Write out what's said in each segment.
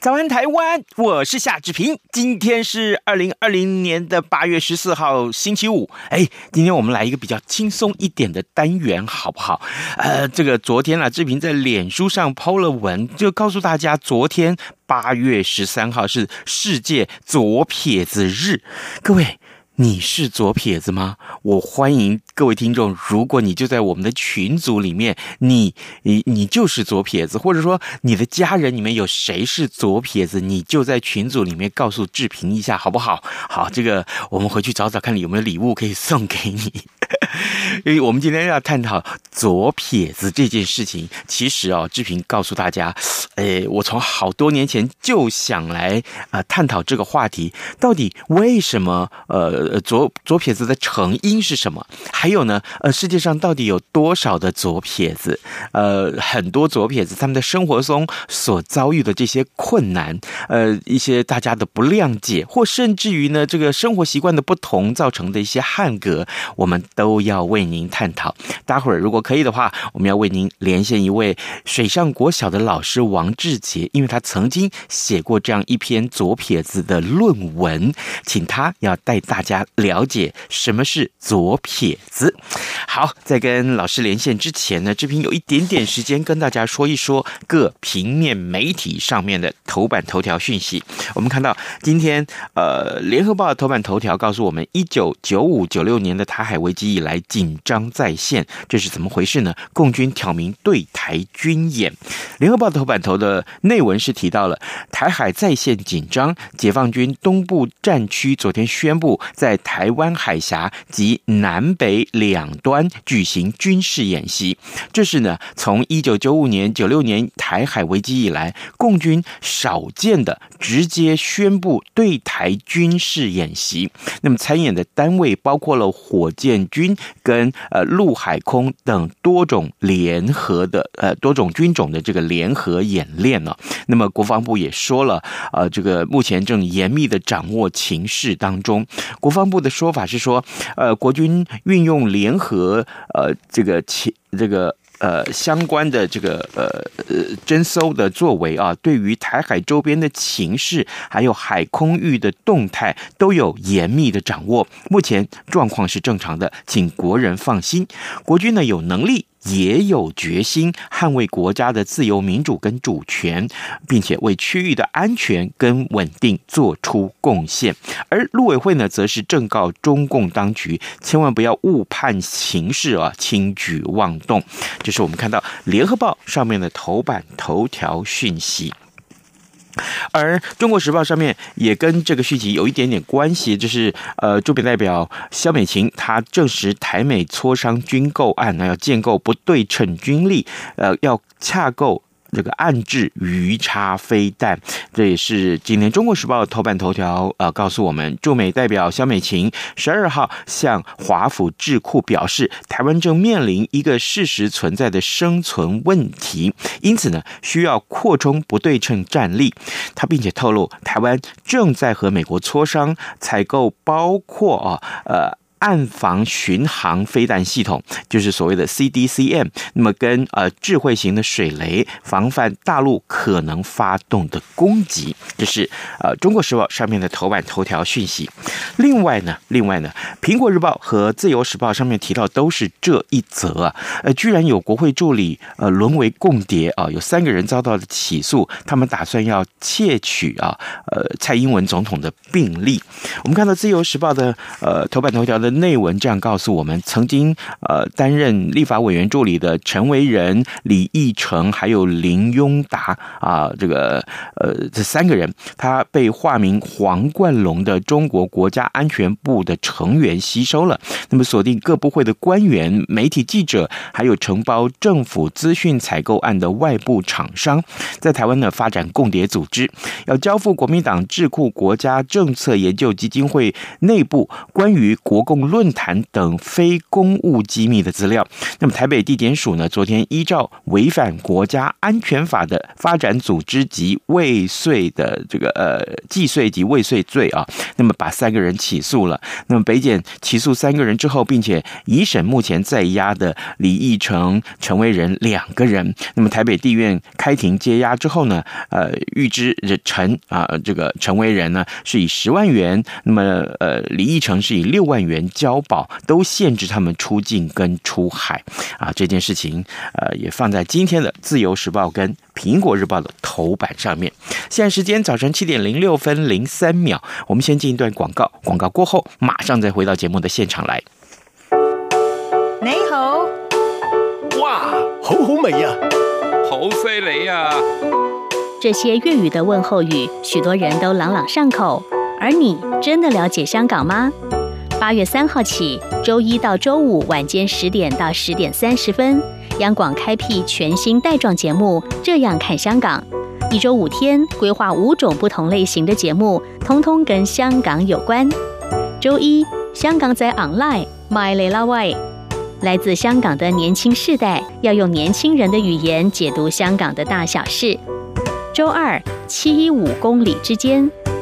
早安，台湾！我是夏志平。今天是二零二零年的八月十四号，星期五。哎，今天我们来一个比较轻松一点的单元，好不好？呃，这个昨天啊，志平在脸书上抛了文，就告诉大家，昨天八月十三号是世界左撇子日。各位。你是左撇子吗？我欢迎各位听众。如果你就在我们的群组里面，你你你就是左撇子，或者说你的家人里面有谁是左撇子，你就在群组里面告诉志平一下，好不好？好，这个我们回去找找看，有没有礼物可以送给你。因为我们今天要探讨左撇子这件事情，其实哦，志平告诉大家，诶，我从好多年前就想来啊、呃、探讨这个话题，到底为什么呃左左撇子的成因是什么？还有呢，呃，世界上到底有多少的左撇子？呃，很多左撇子他们的生活中所遭遇的这些困难，呃，一些大家的不谅解，或甚至于呢，这个生活习惯的不同造成的一些汉格，我们都要为您探讨。待会儿如果可以的话，我们要为您连线一位水上国小的老师王志杰，因为他曾经写过这样一篇左撇子的论文，请他要带大家了解什么是左撇子。好，在跟老师连线之前呢，志平有一点点时间跟大家说一说各平面媒体上面的头版头条讯息。我们看到今天呃，联合报的头版头条告诉我们，一九九五九六年的台海危机以来。来紧张再现，这是怎么回事呢？共军挑明对台军演。联合报头版头的内文是提到了台海再现紧张，解放军东部战区昨天宣布在台湾海峡及南北两端举行军事演习。这是呢，从一九九五年、九六年台海危机以来，共军少见的直接宣布对台军事演习。那么参演的单位包括了火箭军。跟呃陆海空等多种联合的呃多种军种的这个联合演练呢，那么国防部也说了，呃这个目前正严密的掌握情势当中。国防部的说法是说，呃国军运用联合呃这个情这个。呃，相关的这个呃呃侦搜的作为啊，对于台海周边的情势，还有海空域的动态，都有严密的掌握。目前状况是正常的，请国人放心。国军呢有能力。也有决心捍卫国家的自由民主跟主权，并且为区域的安全跟稳定做出贡献。而陆委会呢，则是正告中共当局，千万不要误判形势啊，轻举妄动。这是我们看到联合报上面的头版头条讯息。而《中国时报》上面也跟这个续集有一点点关系，就是呃，驻美代表肖美琴她证实台美磋商军购案呢，要建构不对称军力，呃，要洽购。这个暗置鱼叉飞弹，这也是今天《中国时报》头版头条。呃，告诉我们，驻美代表萧美琴十二号向华府智库表示，台湾正面临一个事实存在的生存问题，因此呢，需要扩充不对称战力。他并且透露，台湾正在和美国磋商采购，包括啊，呃。岸防巡航飞弹系统就是所谓的 CDCM，那么跟呃智慧型的水雷防范大陆可能发动的攻击，这是呃中国时报上面的头版头条讯息。另外呢，另外呢，苹果日报和自由时报上面提到都是这一则啊，呃，居然有国会助理呃沦为共谍啊，有三个人遭到了起诉，他们打算要窃取啊呃蔡英文总统的病历。我们看到自由时报的呃头版头条的。内文这样告诉我们：曾经呃担任立法委员助理的陈维仁、李义成还有林庸达啊，这个呃这三个人，他被化名黄冠龙的中国国家安全部的成员吸收了。那么锁定各部会的官员、媒体记者，还有承包政府资讯采购案的外部厂商，在台湾呢发展共谍组织，要交付国民党智库国家政策研究基金会内部关于国共论坛等非公务机密的资料。那么台北地检署呢，昨天依照违反国家安全法的发展组织及未遂的这个呃既遂及未遂罪啊，那么把三个人起诉了。那么北检起诉三个人之后，并且一审目前在押的李义成、陈为仁两个人。那么台北地院开庭接押之后呢，呃，预知陈啊这个陈为仁呢是以十万元，那么呃李义成是以六万元交保，都限制他们出境跟出海啊。这件事情呃也放在今天的自由时报跟苹果日报的头版上面。现在时间早晨七点零六分零三秒，我们先进一段广告，广告过后马上再回到节目的现场来。你好，哇，好好美呀，好犀利呀！这些粤语的问候语，许多人都朗朗上口。而你真的了解香港吗？八月三号起，周一到周五晚间十点到十点三十分，央广开辟全新带状节目《这样看香港》，一周五天，规划五种不同类型的节目，通通跟香港有关。周一，香港在 online，My lil way，来自香港的年轻世代要用年轻人的语言解读香港的大小事。周二，七一五公里之间，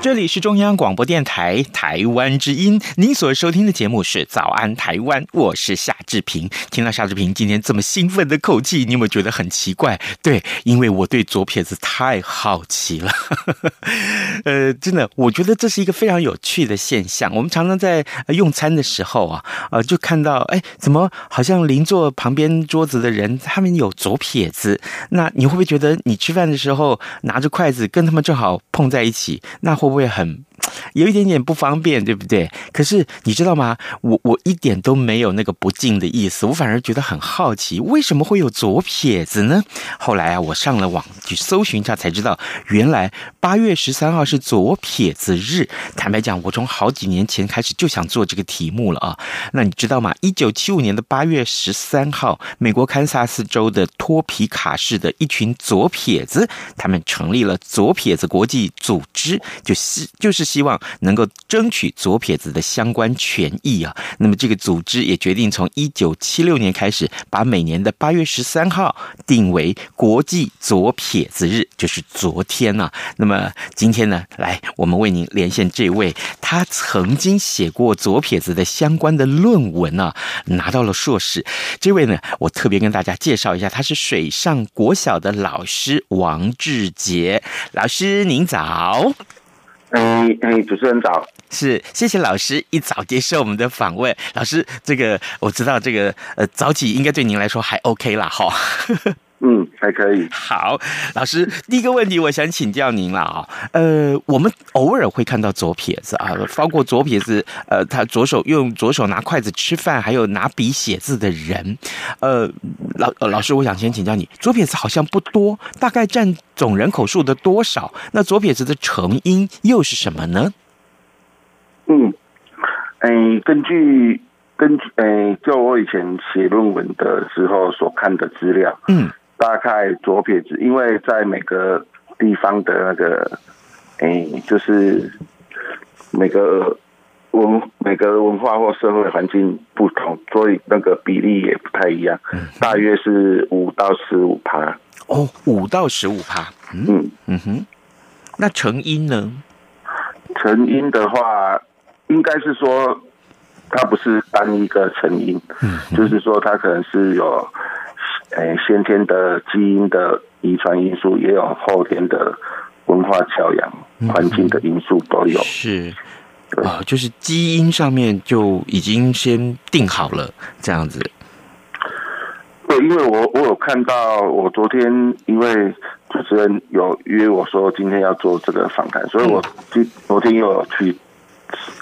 这里是中央广播电台台湾之音，您所收听的节目是《早安台湾》，我是夏志平。听到夏志平今天这么兴奋的口气，你有没有觉得很奇怪？对，因为我对左撇子太好奇了。呃，真的，我觉得这是一个非常有趣的现象。我们常常在用餐的时候啊，呃，就看到，哎，怎么好像邻座旁边桌子的人他们有左撇子？那你会不会觉得你吃饭的时候拿着筷子跟他们正好碰在一起？那会不会？会很有一点点不方便，对不对？可是你知道吗？我我一点都没有那个不敬的意思，我反而觉得很好奇，为什么会有左撇子呢？后来啊，我上了网去搜寻一下，才知道原来八月十三号是左撇子日。坦白讲，我从好几年前开始就想做这个题目了啊。那你知道吗？一九七五年的八月十三号，美国堪萨斯州的托皮卡市的一群左撇子，他们成立了左撇子国际组织，就是。就是希望能够争取左撇子的相关权益啊。那么这个组织也决定从一九七六年开始，把每年的八月十三号定为国际左撇子日，就是昨天啊。那么今天呢，来我们为您连线这位，他曾经写过左撇子的相关的论文啊，拿到了硕士。这位呢，我特别跟大家介绍一下，他是水上国小的老师王志杰老师，您早。嗯嗯，主持人早。是，谢谢老师一早接受我们的访问。老师，这个我知道，这个呃早起应该对您来说还 OK 啦，哈。嗯，还可以。好，老师，第一个问题我想请教您了啊。呃，我们偶尔会看到左撇子啊，包括左撇子，呃，他左手用左手拿筷子吃饭，还有拿笔写字的人。呃，老老师，我想先请教你，左撇子好像不多，大概占总人口数的多少？那左撇子的成因又是什么呢？嗯，哎，根据根据哎，就我以前写论文的时候所看的资料，嗯。大概左撇子，因为在每个地方的那个，哎、欸，就是每个文每个文化或社会环境不同，所以那个比例也不太一样。大约是五到十五趴。哦，五到十五趴。嗯嗯哼。那成因呢？成因的话，应该是说它不是单一个成因，嗯、就是说它可能是有。诶，先天的基因的遗传因素，也有后天的文化教养、环境的因素都有。是，啊，就是基因上面就已经先定好了这样子。对，因为我我有看到，我昨天因为主持人有约我说今天要做这个访谈，所以我今昨天又有去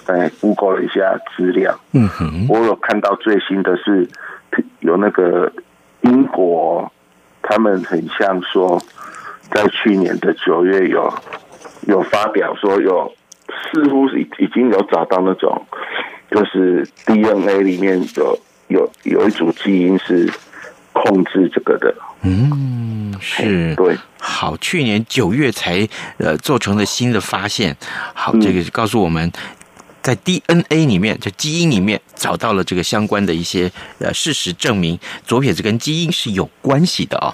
哎 Google 了一下资料。嗯哼，我有看到最新的是有那个。英国，他们很像说，在去年的九月有有发表说有，似乎是已已经有找到那种，就是 DNA 里面有有有一组基因是控制这个的。嗯，是，对，好，去年九月才呃做成了新的发现。好，这个告诉我们。在 DNA 里面，就基因里面找到了这个相关的一些呃事实，证明左撇子跟基因是有关系的哦。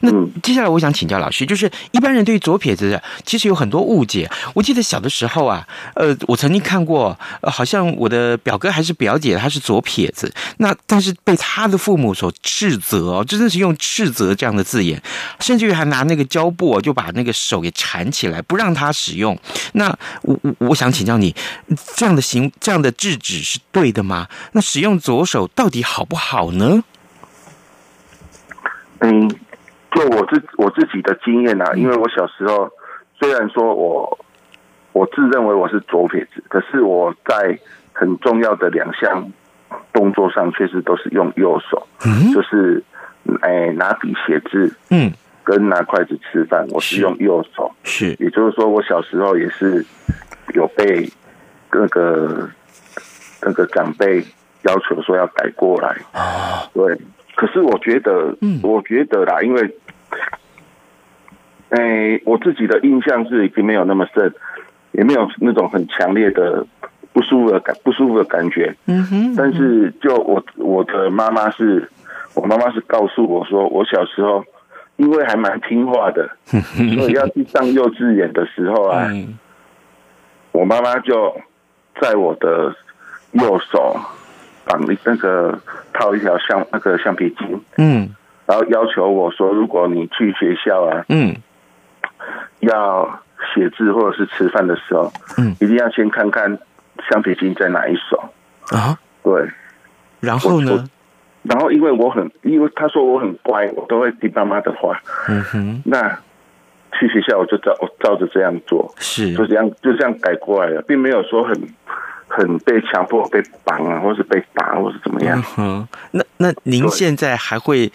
那接下来我想请教老师，就是一般人对于左撇子其实有很多误解。我记得小的时候啊，呃，我曾经看过，好像我的表哥还是表姐，他是左撇子，那但是被他的父母所斥责哦，真的是用斥责这样的字眼，甚至于还拿那个胶布就把那个手给缠起来，不让他使用。那我我我想请教你。这样的行，这样的制止是对的吗？那使用左手到底好不好呢？嗯，就我自我自己的经验啊，因为我小时候虽然说我我自认为我是左撇子，可是我在很重要的两项动作上确实都是用右手，嗯，就是哎拿笔写字，嗯，跟拿筷子吃饭，我是用右手，是，也就是说我小时候也是有被。那个那个长辈要求说要改过来啊，对。可是我觉得，嗯，我觉得啦，因为，哎，我自己的印象是已经没有那么深，也没有那种很强烈的不舒服的感不舒服的感觉。嗯哼。但是，就我我的妈妈是，我妈妈是告诉我说，我小时候因为还蛮听话的，所以要去上幼稚园的时候啊，我妈妈就。在我的右手绑那个套一条橡那个橡皮筋，嗯，然后要求我说，如果你去学校啊，嗯，要写字或者是吃饭的时候，嗯，一定要先看看橡皮筋在哪一手。啊？对，然后呢？然后因为我很，因为他说我很乖，我都会听妈妈的话，嗯哼，那。去学校我就照我照着这样做，是。就这样就这样改过来了，并没有说很很被强迫被绑啊，或是被打，或是怎么样。嗯，那那您现在还会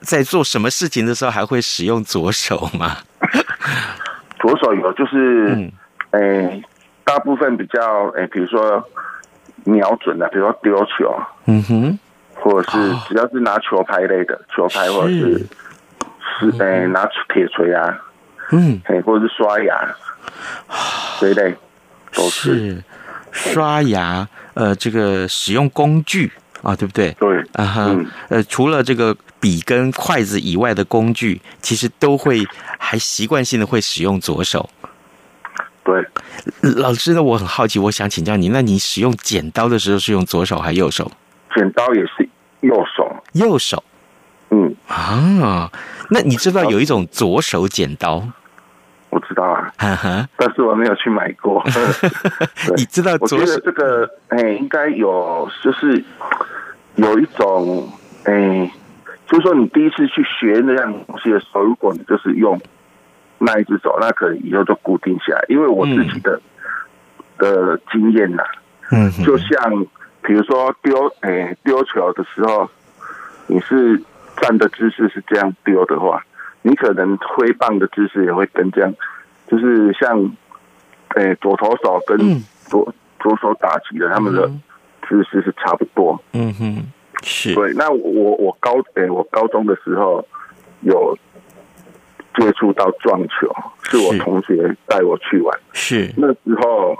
在做什么事情的时候还会使用左手吗？左手有，就是嗯，欸，大部分比较诶，比如说瞄准的，比如说丢球，嗯哼，或者是只要是拿球拍类的球拍，或者是是。诶拿铁锤啊。嗯，或者是刷牙，对对，都是，是刷牙。呃，这个使用工具啊，对不对？对，啊哈，呃，除了这个笔跟筷子以外的工具，其实都会还习惯性的会使用左手。对，老师呢，我很好奇，我想请教你，那你使用剪刀的时候是用左手还是右手？剪刀也是右手，右手。嗯啊，那你知道有一种左手剪刀？我知道啊，哈哈，但是我没有去买过。你知道我觉得这个哎、欸，应该有，就是有一种哎、欸，就是说你第一次去学那样东西的时候，如果你就是用那一只手，那可能以后就固定下来。因为我自己的、嗯、的经验呐，嗯，就像比如说丢哎丢球的时候，你是站的姿势是这样丢的话。你可能挥棒的姿势也会跟这样，就是像，诶、欸，左投手跟左、嗯、左手打击的他们的姿势是差不多。嗯哼，是。对，那我我高诶、欸，我高中的时候有接触到撞球，是我同学带我去玩。是那时候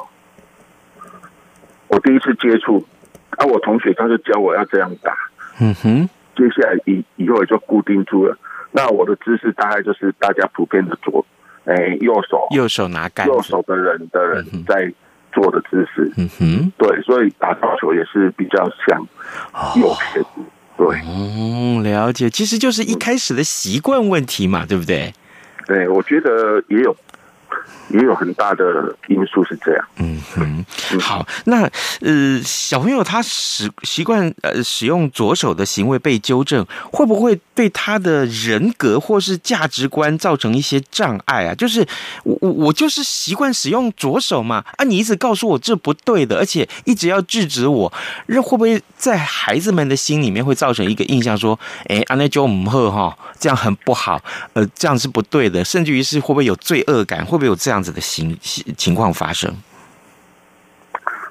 我第一次接触，啊，我同学他就教我要这样打。嗯哼，接下来以以后也就固定住了。那我的姿势大概就是大家普遍的左，哎、欸，右手，右手拿杆，右手的人的人在做的姿势，嗯哼，对，所以打高球也是比较像右撇子，对，嗯，了解，其实就是一开始的习惯问题嘛，对不对？对，我觉得也有。也有很大的因素是这样。嗯嗯，好，那呃，小朋友他使习惯呃使用左手的行为被纠正，会不会对他的人格或是价值观造成一些障碍啊？就是我我我就是习惯使用左手嘛，啊，你一直告诉我这不对的，而且一直要制止我，那会不会在孩子们的心里面会造成一个印象，说，哎，阿内就唔好哈，这样很不好，呃，这样是不对的，甚至于是会不会有罪恶感？会不会有这样？子的情情况发生，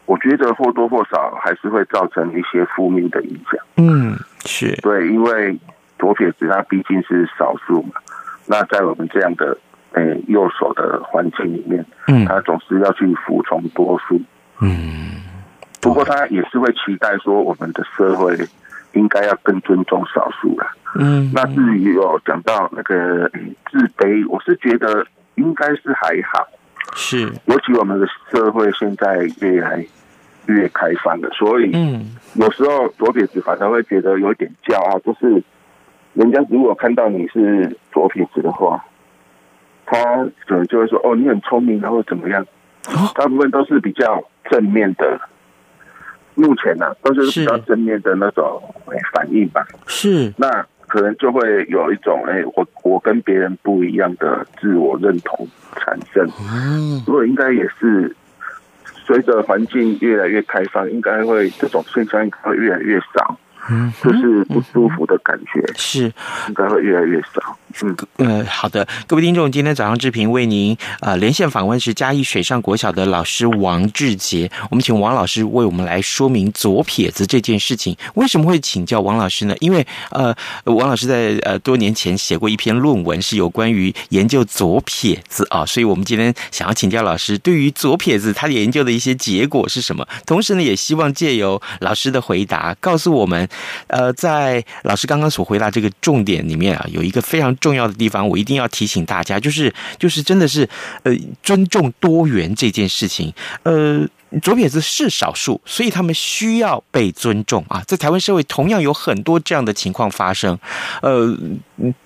我觉得或多或少还是会造成一些负面的影响。嗯，是对，因为左撇子他毕竟是少数嘛。那在我们这样的诶、欸、右手的环境里面，嗯，他总是要去服从多数。嗯，不过他也是会期待说，我们的社会应该要更尊重少数啦。嗯，那至于有讲到那个、欸、自卑，我是觉得。应该是还好，是，尤其我们的社会现在越来越开放了，所以，嗯，有时候左撇子反而会觉得有点骄傲，就是人家如果看到你是左撇子的话，他可能就会说：“哦，你很聪明，然后怎么样？”大部分都是比较正面的，目前呢、啊、都是比较正面的那种反应吧。是，那。可能就会有一种哎、欸，我我跟别人不一样的自我认同产生。嗯，不过应该也是随着环境越来越开放，应该会这种现象应该会越来越少。嗯，就是不舒服的感觉，是应该会越来越少。嗯，呃，好的，各位听众，今天早上志平为您呃连线访问是嘉义水上国小的老师王志杰，我们请王老师为我们来说明左撇子这件事情。为什么会请教王老师呢？因为呃，王老师在呃多年前写过一篇论文，是有关于研究左撇子啊，所以我们今天想要请教老师，对于左撇子他研究的一些结果是什么？同时呢，也希望借由老师的回答，告诉我们。呃，在老师刚刚所回答这个重点里面啊，有一个非常重要的地方，我一定要提醒大家，就是就是真的是呃尊重多元这件事情，呃。左撇子是少数，所以他们需要被尊重啊！在台湾社会，同样有很多这样的情况发生。呃，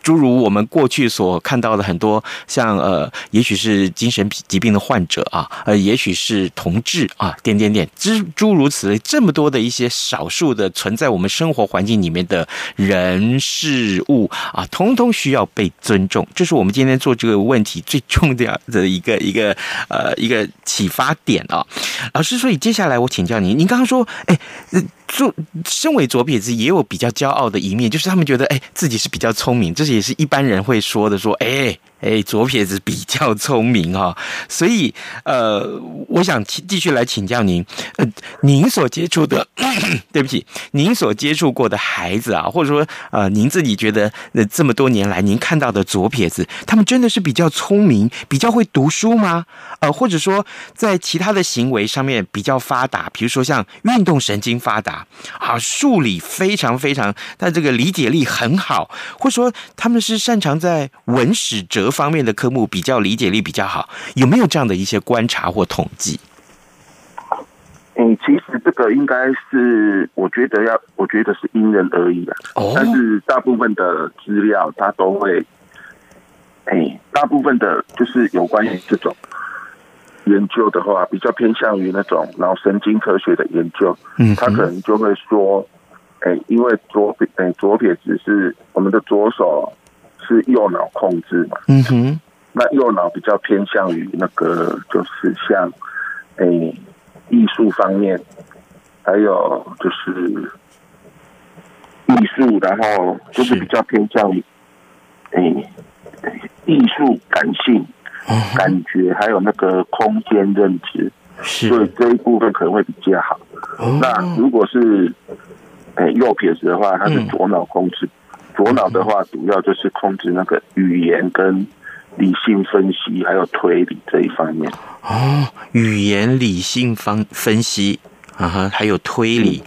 诸如我们过去所看到的很多，像呃，也许是精神疾病的患者啊，呃，也许是同志啊，点点点，诸诸如此类，这么多的一些少数的存在我们生活环境里面的人事物啊，通通需要被尊重。这是我们今天做这个问题最重要的一个一个呃一个启发点啊。老师，所以接下来我请教您，您刚刚说，哎，做身为左撇子也有比较骄傲的一面，就是他们觉得，哎，自己是比较聪明，这也是一般人会说的，说，哎。哎，左撇子比较聪明哈，所以呃，我想继续来请教您，呃，您所接触的，对不起，您所接触过的孩子啊，或者说呃，您自己觉得呃，这么多年来您看到的左撇子，他们真的是比较聪明，比较会读书吗？呃，或者说在其他的行为上面比较发达，比如说像运动神经发达啊，数理非常非常，但这个理解力很好，或者说他们是擅长在文史哲。方面的科目比较理解力比较好，有没有这样的一些观察或统计？嗯，其实这个应该是，我觉得要，我觉得是因人而异的。哦，但是大部分的资料它都会，哎，大部分的就是有关于这种研究的话，比较偏向于那种脑神经科学的研究。嗯，他可能就会说，哎、欸，因为左撇，哎、欸，左撇子是我们的左手是右脑控制嘛。嗯哼，那右脑比较偏向于那个，就是像，哎、欸，艺术方面，还有就是艺术，然后就是比较偏向于，哎。欸艺术感性、感觉，还有那个空间认知，所以这一部分可能会比较好。那如果是诶右撇子的话，它是左脑控制，左脑的话主要就是控制那个语言跟理性分析，还有推理这一方面。哦，语言、理性方分析啊哈，还有推理，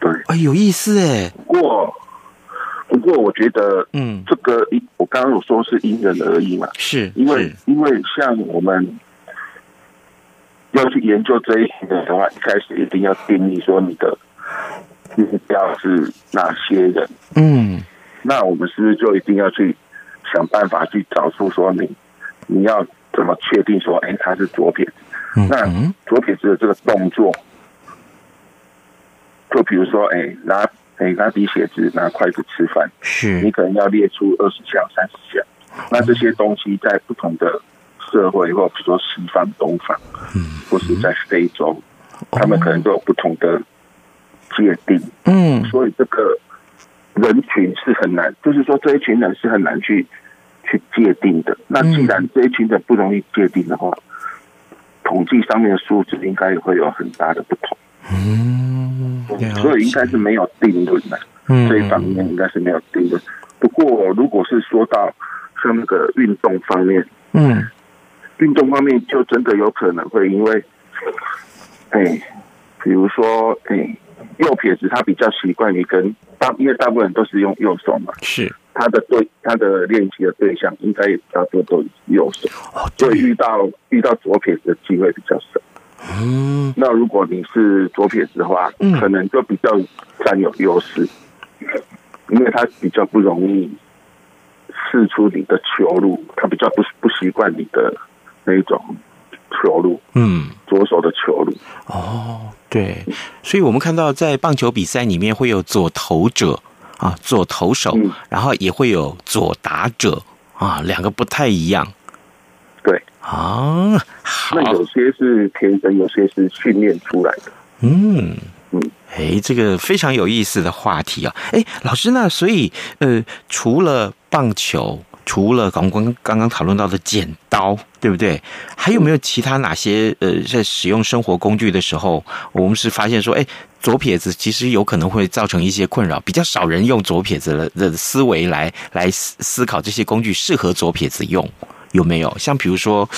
对，哎，有意思哎。不过。不过我觉得，嗯，这个因我刚刚有说是因人而异嘛，是因为因为像我们要去研究这一些的话，一开始一定要定义说你的目标是哪些人，嗯，那我们是不是就一定要去想办法去找出说你你要怎么确定说，哎，他是左撇子？那左撇子的这个动作，就比如说，哎，拿。哎，拿笔写字，拿筷子吃饭，是你可能要列出二十项、三十项。那这些东西在不同的社会，或比如说西方、东方，嗯，或是在非洲，他们可能都有不同的界定。嗯，所以这个人群是很难，就是说这一群人是很难去去界定的。那既然这一群人不容易界定的话，统计上面的数字应该也会有很大的不同。嗯，所以应该是没有定论的，嗯，这一方面应该是没有定论。不过，如果是说到像那个运动方面，嗯，运动方面就真的有可能会因为，哎，比如说，哎，右撇子他比较习惯于跟大，因为大部分人都是用右手嘛，是。他的对他的练习的对象应该也大多都是右手，所以遇到遇到左撇子的机会比较少。嗯，那如果你是左撇子的话，嗯，可能就比较占有优势，因为他比较不容易试出你的球路，他比较不不习惯你的那一种球路，嗯，左手的球路。哦，对，所以我们看到在棒球比赛里面会有左投者啊，左投手，然后也会有左打者啊，两个不太一样。对啊，那有些是天生，有些是训练出来的。嗯嗯，哎，这个非常有意思的话题啊！哎，老师，那所以呃，除了棒球，除了刚刚刚刚讨论到的剪刀，对不对？还有没有其他哪些呃，在使用生活工具的时候，我们是发现说，哎，左撇子其实有可能会造成一些困扰，比较少人用左撇子的思维来来思思考这些工具适合左撇子用。有没有像比如说，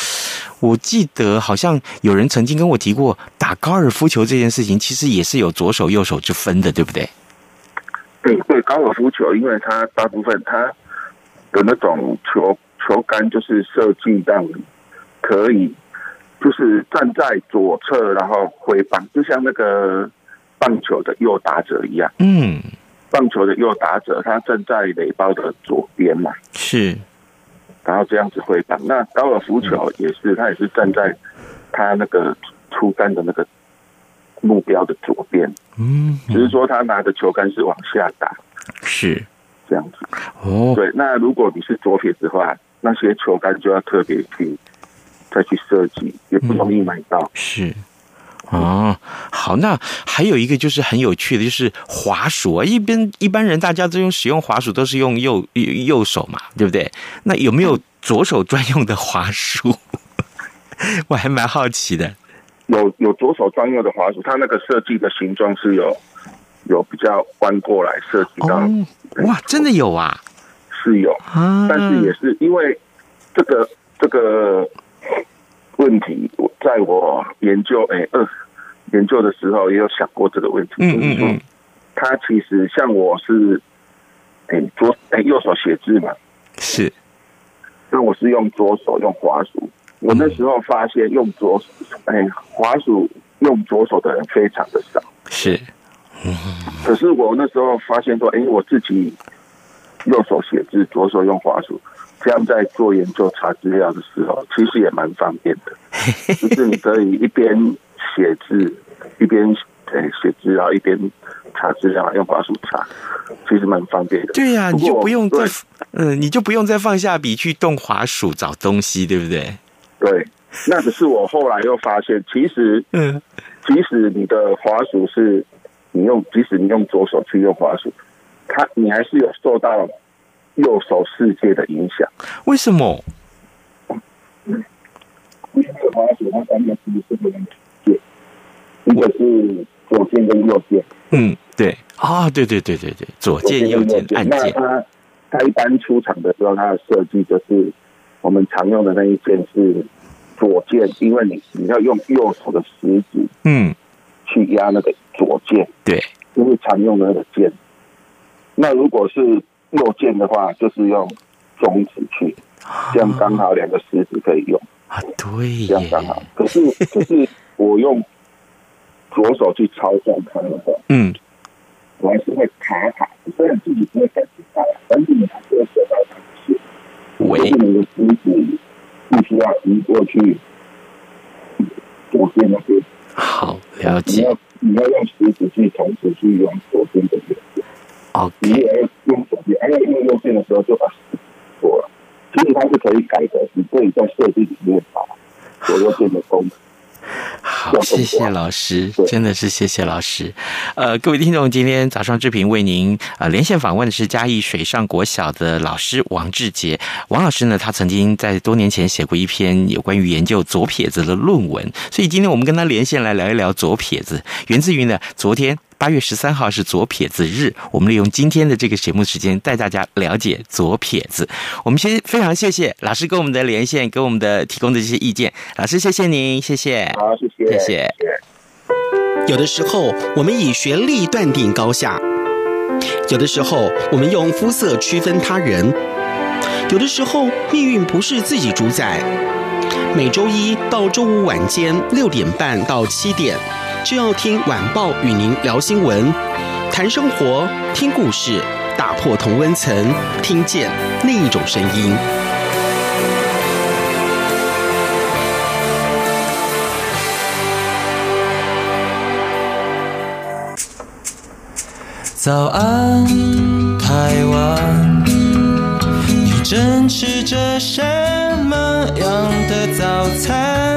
我记得好像有人曾经跟我提过，打高尔夫球这件事情，其实也是有左手右手之分的，对不对？对对，高尔夫球，因为它大部分它的那种球球杆就是设计让你可以，就是站在左侧然后挥棒，就像那个棒球的右打者一样。嗯，棒球的右打者他站在垒包的左边嘛。是。然后这样子挥棒，那高尔夫球也是，他也是站在他那个出杆的那个目标的左边，嗯，只是说他拿的球杆是往下打，是这样子。哦，对，那如果你是左撇子的话，那些球杆就要特别去再去设计，也不容易买到。嗯、是。哦，好，那还有一个就是很有趣的，就是滑鼠啊。一般一般人大家都用使用滑鼠都是用右右手嘛，对不对？那有没有左手专用的滑鼠？我还蛮好奇的。有有左手专用的滑鼠，它那个设计的形状是有有比较弯过来设计到。哦，哇，真的有啊？是有，但是也是因为这个这个。问题，我在我研究哎二、研究的时候也有想过这个问题，嗯嗯嗯，他其实像我是哎、欸、左哎、欸、右手写字嘛，是，那我是用左手用滑鼠，我那时候发现用左哎、欸、滑鼠用左手的人非常的少，是，嗯，可是我那时候发现说，哎、欸，我自己右手写字，左手用滑鼠，这样在做研究查资料的时候，其实也蛮方便的，就是你可以一边写字，一边诶写字，然后一边查资料，用滑鼠查，其实蛮方便的。对呀、啊，你就不用再嗯，你就不用再放下笔去动滑鼠找东西，对不对？对，那只是我后来又发现，其实嗯，即使你的滑鼠是你用，即使你用左手去用滑鼠，它你还是有受到。右手世界的影响？为什么？滑鼠它三个是不能键，一个是左键跟右键。嗯，对啊，对对对对对，左键右键按键。那它它一般出厂的时候，它的设计就是我们常用的那一键是左键，因为你你要用右手的食指，嗯，去压那个左键，对，就是常用的那个键。那如果是右键的话，就是用中指去，这样刚好两个食指可以用啊。对，这样刚好。可是，可是我用左手去操纵它的话，嗯，我还是会卡卡。虽然自己不会感觉到，但是你还是会受到它的是，就是你的食指必须要移过去左键那边。好，了解。你要你要用食指去同时去用左边的右键。哦，你也要用左边，还，要用右键的时候就把错了。其实它是可以改的，你可以在设计里面把左右键的功能。好，谢谢老师，真的是谢谢老师。呃，各位听众，今天早上志平为您呃连线访问的是嘉义水上国小的老师王志杰。王老师呢，他曾经在多年前写过一篇有关于研究左撇子的论文，所以今天我们跟他连线来聊一聊左撇子，源自于呢昨天。八月十三号是左撇子日，我们利用今天的这个节目时间带大家了解左撇子。我们先非常谢谢老师跟我们的连线，给我们的提供的这些意见。老师，谢谢您，谢谢。好，谢谢，谢谢。有的时候我们以学历断定高下，有的时候我们用肤色区分他人，有的时候命运不是自己主宰。每周一到周五晚间六点半到七点。就要听晚报与您聊新闻，谈生活，听故事，打破同温层，听见另一种声音。早安，台湾，你正吃着什么样的早餐？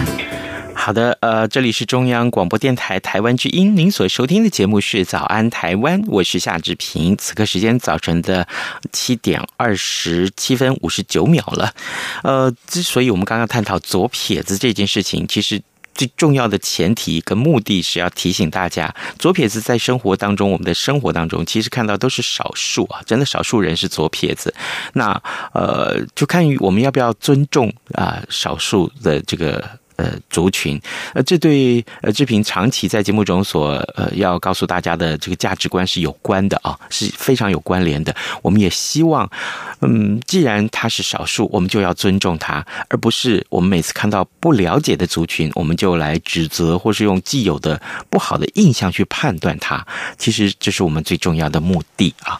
好的，呃，这里是中央广播电台台湾之音，您所收听的节目是《早安台湾》，我是夏志平。此刻时间早晨的七点二十七分五十九秒了。呃，之所以我们刚刚探讨左撇子这件事情，其实最重要的前提跟目的是要提醒大家，左撇子在生活当中，我们的生活当中，其实看到都是少数啊，真的少数人是左撇子。那呃，就看我们要不要尊重啊、少数的这个。呃，族群，呃，这对呃志平长期在节目中所呃要告诉大家的这个价值观是有关的啊，是非常有关联的。我们也希望，嗯，既然他是少数，我们就要尊重他，而不是我们每次看到不了解的族群，我们就来指责或是用既有的不好的印象去判断他。其实这是我们最重要的目的啊。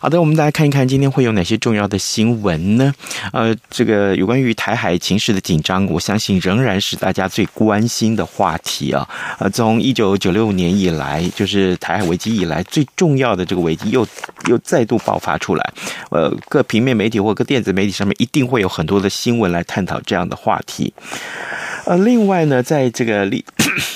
好的，我们来看一看今天会有哪些重要的新闻呢？呃，这个有关于台海情势的紧张，我相信仍然是。大家最关心的话题啊！呃，从一九九六年以来，就是台海危机以来最重要的这个危机，又又再度爆发出来。呃，各平面媒体或各电子媒体上面一定会有很多的新闻来探讨这样的话题。呃，另外呢，在这个立，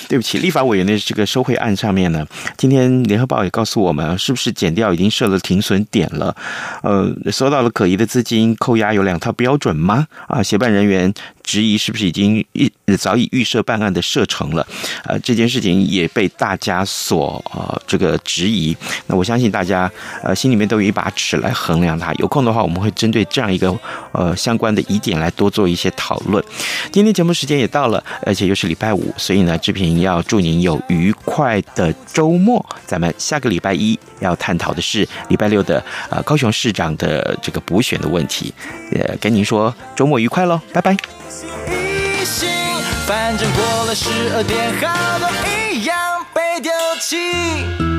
对不起，立法委员的这个收贿案上面呢，今天联合报也告诉我们，是不是减掉已经设了停损点了？呃，收到了可疑的资金扣押有两套标准吗？啊，协办人员质疑是不是已经预早已预设办案的射程了，呃，这件事情也被大家所呃这个质疑。那我相信大家呃心里面都有一把尺来衡量它。有空的话，我们会针对这样一个呃相关的疑点来多做一些讨论。今天节目时间也到了，而且又是礼拜五，所以呢，志平要祝您有愉快的周末。咱们下个礼拜一要探讨的是礼拜六的呃高雄市长的这个补选的问题。呃，跟您说周末愉快喽，拜拜。一心，反正过了十二点，好多一样被丢弃。